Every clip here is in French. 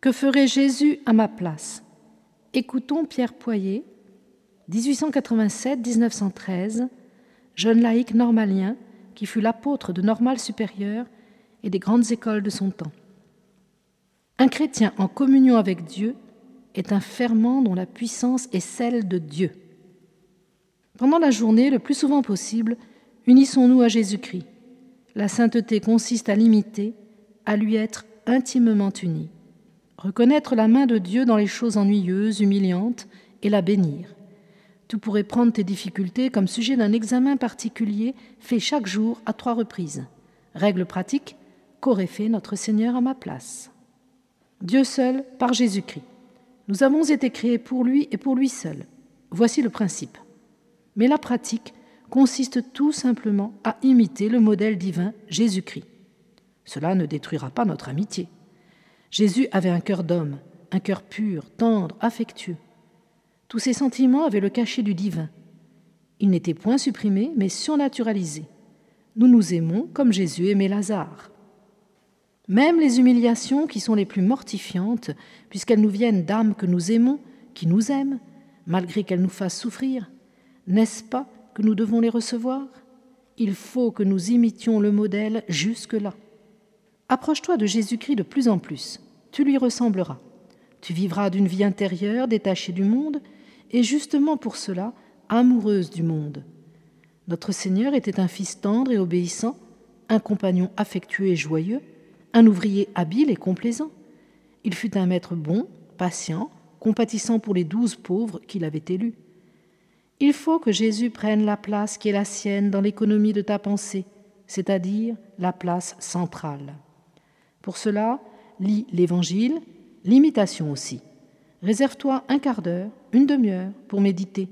Que ferait Jésus à ma place? Écoutons Pierre Poyer, 1887-1913, jeune laïc normalien qui fut l'apôtre de Normal supérieur et des grandes écoles de son temps. Un chrétien en communion avec Dieu est un ferment dont la puissance est celle de Dieu. Pendant la journée, le plus souvent possible, unissons-nous à Jésus-Christ. La sainteté consiste à l'imiter, à lui être intimement unis. Reconnaître la main de Dieu dans les choses ennuyeuses, humiliantes, et la bénir. Tu pourrais prendre tes difficultés comme sujet d'un examen particulier fait chaque jour à trois reprises. Règle pratique qu'aurait fait notre Seigneur à ma place? Dieu seul par Jésus-Christ. Nous avons été créés pour lui et pour lui seul. Voici le principe. Mais la pratique consiste tout simplement à imiter le modèle divin Jésus-Christ. Cela ne détruira pas notre amitié. Jésus avait un cœur d'homme, un cœur pur, tendre, affectueux. Tous ces sentiments avaient le cachet du divin. Ils n'étaient point supprimés, mais surnaturalisés. Nous nous aimons comme Jésus aimait Lazare. Même les humiliations qui sont les plus mortifiantes, puisqu'elles nous viennent d'âmes que nous aimons, qui nous aiment, malgré qu'elles nous fassent souffrir, n'est-ce pas que nous devons les recevoir? Il faut que nous imitions le modèle jusque-là. Approche-toi de Jésus-Christ de plus en plus, tu lui ressembleras. Tu vivras d'une vie intérieure détachée du monde, et justement pour cela, amoureuse du monde. Notre Seigneur était un fils tendre et obéissant, un compagnon affectueux et joyeux, un ouvrier habile et complaisant. Il fut un maître bon, patient, compatissant pour les douze pauvres qu'il avait élus. Il faut que Jésus prenne la place qui est la sienne dans l'économie de ta pensée, c'est-à-dire la place centrale. Pour cela, lis l'Évangile, l'imitation aussi. Réserve-toi un quart d'heure, une demi-heure pour méditer.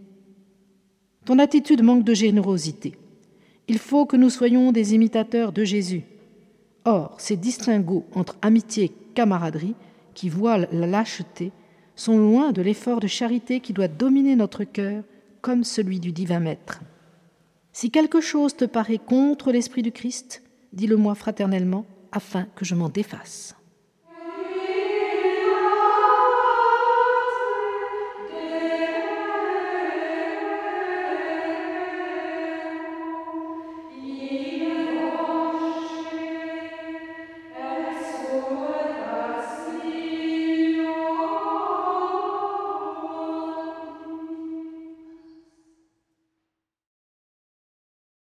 Ton attitude manque de générosité. Il faut que nous soyons des imitateurs de Jésus. Or, ces distinguos entre amitié et camaraderie qui voilent la lâcheté sont loin de l'effort de charité qui doit dominer notre cœur comme celui du divin Maître. Si quelque chose te paraît contre l'Esprit du Christ, dis-le-moi fraternellement afin que je m'en défasse.